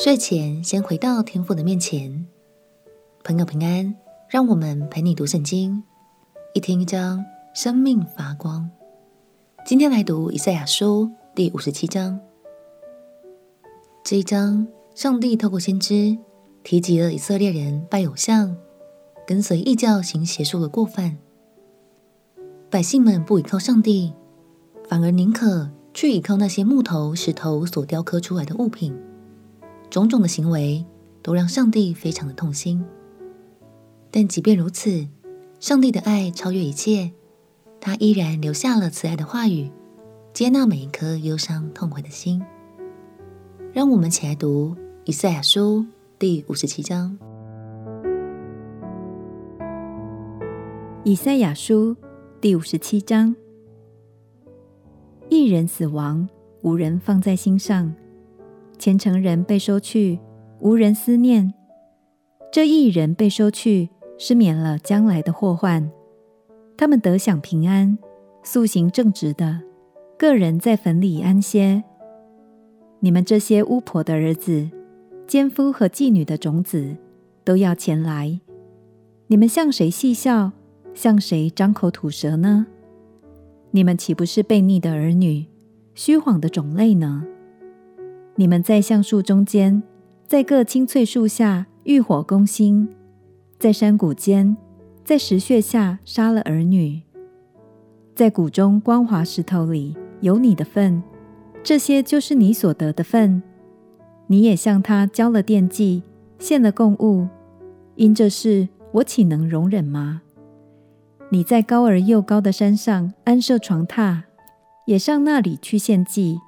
睡前先回到天父的面前，朋友平安，让我们陪你读圣经，一天一章，生命发光。今天来读以赛亚书第五十七章。这一章，上帝透过先知提及了以色列人拜偶像、跟随异教行邪术的过犯。百姓们不依靠上帝，反而宁可去依靠那些木头、石头所雕刻出来的物品。种种的行为都让上帝非常的痛心，但即便如此，上帝的爱超越一切，他依然留下了慈爱的话语，接纳每一颗忧伤痛悔的心。让我们起来读以赛亚书第五十七章。以赛亚书第五十七章：一人死亡，无人放在心上。虔诚人被收去，无人思念；这一人被收去，是免了将来的祸患。他们得享平安，素行正直的，个人在坟里安歇。你们这些巫婆的儿子、奸夫和妓女的种子，都要前来。你们向谁戏笑？向谁张口吐舌呢？你们岂不是悖逆的儿女，虚谎的种类呢？你们在橡树中间，在各青翠树下浴火攻心，在山谷间，在石穴下杀了儿女，在谷中光滑石头里有你的份，这些就是你所得的份。你也向他交了奠祭，献了供物，因这事我岂能容忍吗？你在高而又高的山上安设床榻，也上那里去献祭。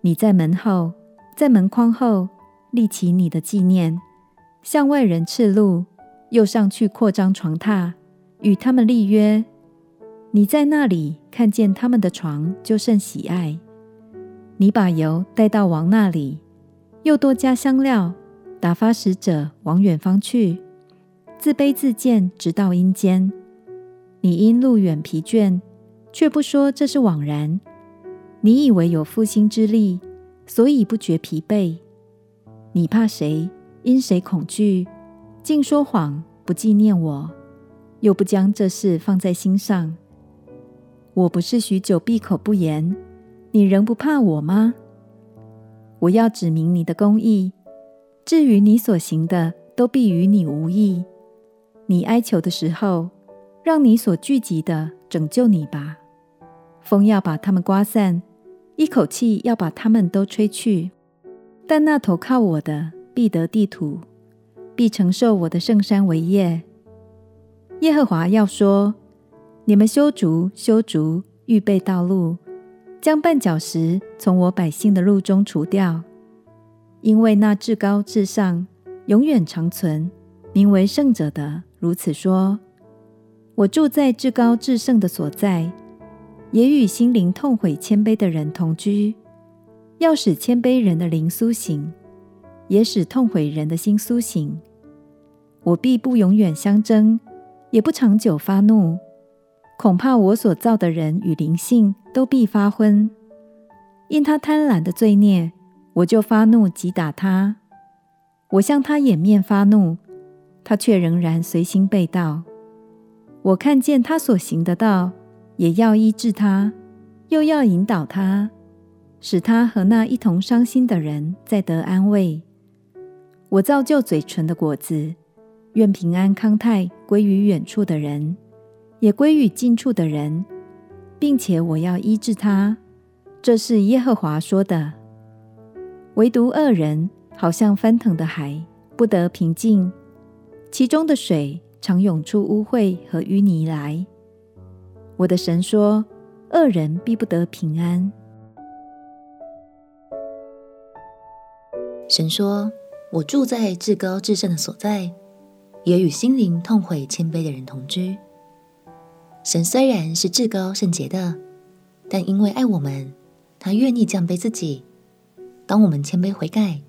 你在门后。在门框后立起你的纪念，向外人示录，又上去扩张床榻，与他们立约。你在那里看见他们的床，就甚喜爱。你把油带到王那里，又多加香料，打发使者往远方去，自卑自贱，直到阴间。你因路远疲倦，却不说这是枉然。你以为有复兴之力。所以不觉疲惫。你怕谁？因谁恐惧？竟说谎，不纪念我，又不将这事放在心上。我不是许久闭口不言，你仍不怕我吗？我要指明你的公义，至于你所行的，都必与你无益。你哀求的时候，让你所聚集的拯救你吧。风要把他们刮散。一口气要把他们都吹去，但那投靠我的必得地土，必承受我的圣山为业。耶和华要说：你们修筑，修筑，预备道路，将绊脚石从我百姓的路中除掉，因为那至高至上、永远长存、名为圣者的如此说：我住在至高至圣的所在。也与心灵痛悔谦卑的人同居，要使谦卑人的灵苏醒，也使痛悔人的心苏醒。我必不永远相争，也不长久发怒，恐怕我所造的人与灵性都必发昏。因他贪婪的罪孽，我就发怒击打他。我向他掩面发怒，他却仍然随心背道。我看见他所行的道。也要医治他，又要引导他，使他和那一同伤心的人再得安慰。我造就嘴唇的果子，愿平安康泰归于远处的人，也归于近处的人，并且我要医治他。这是耶和华说的。唯独恶人好像翻腾的海，不得平静，其中的水常涌出污秽和淤泥来。我的神说：“恶人必不得平安。”神说：“我住在至高至圣的所在，也与心灵痛悔谦卑的人同居。”神虽然是至高圣洁的，但因为爱我们，他愿意降卑自己。当我们谦卑悔改，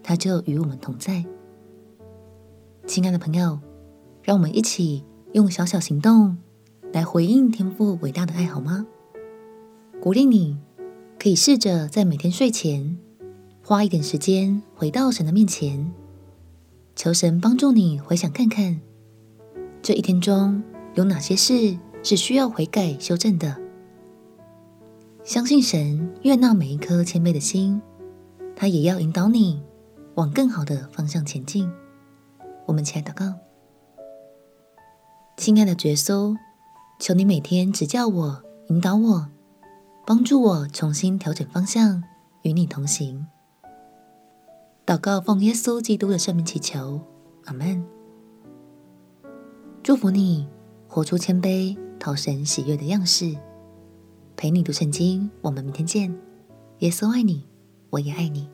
他就与我们同在。亲爱的朋友，让我们一起用小小行动。来回应天父伟大的爱，好吗？鼓励你，可以试着在每天睡前，花一点时间回到神的面前，求神帮助你回想看看，这一天中有哪些事是需要悔改修正的。相信神悦纳每一颗谦卑的心，他也要引导你往更好的方向前进。我们起来祷告，亲爱的耶稣，求你每天指教我、引导我，帮助我重新调整方向，与你同行。祷告奉耶稣基督的圣名祈求，阿门。祝福你活出谦卑、讨神喜悦的样式。陪你读圣经，我们明天见。耶稣爱你，我也爱你。